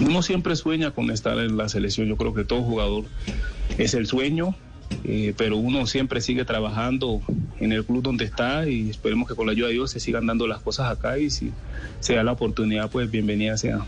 uno siempre sueña con estar en la selección. Yo creo que todo jugador es el sueño, eh, pero uno siempre sigue trabajando en el club donde está y esperemos que con la ayuda de Dios se sigan dando las cosas acá y si se da la oportunidad, pues bienvenida sea.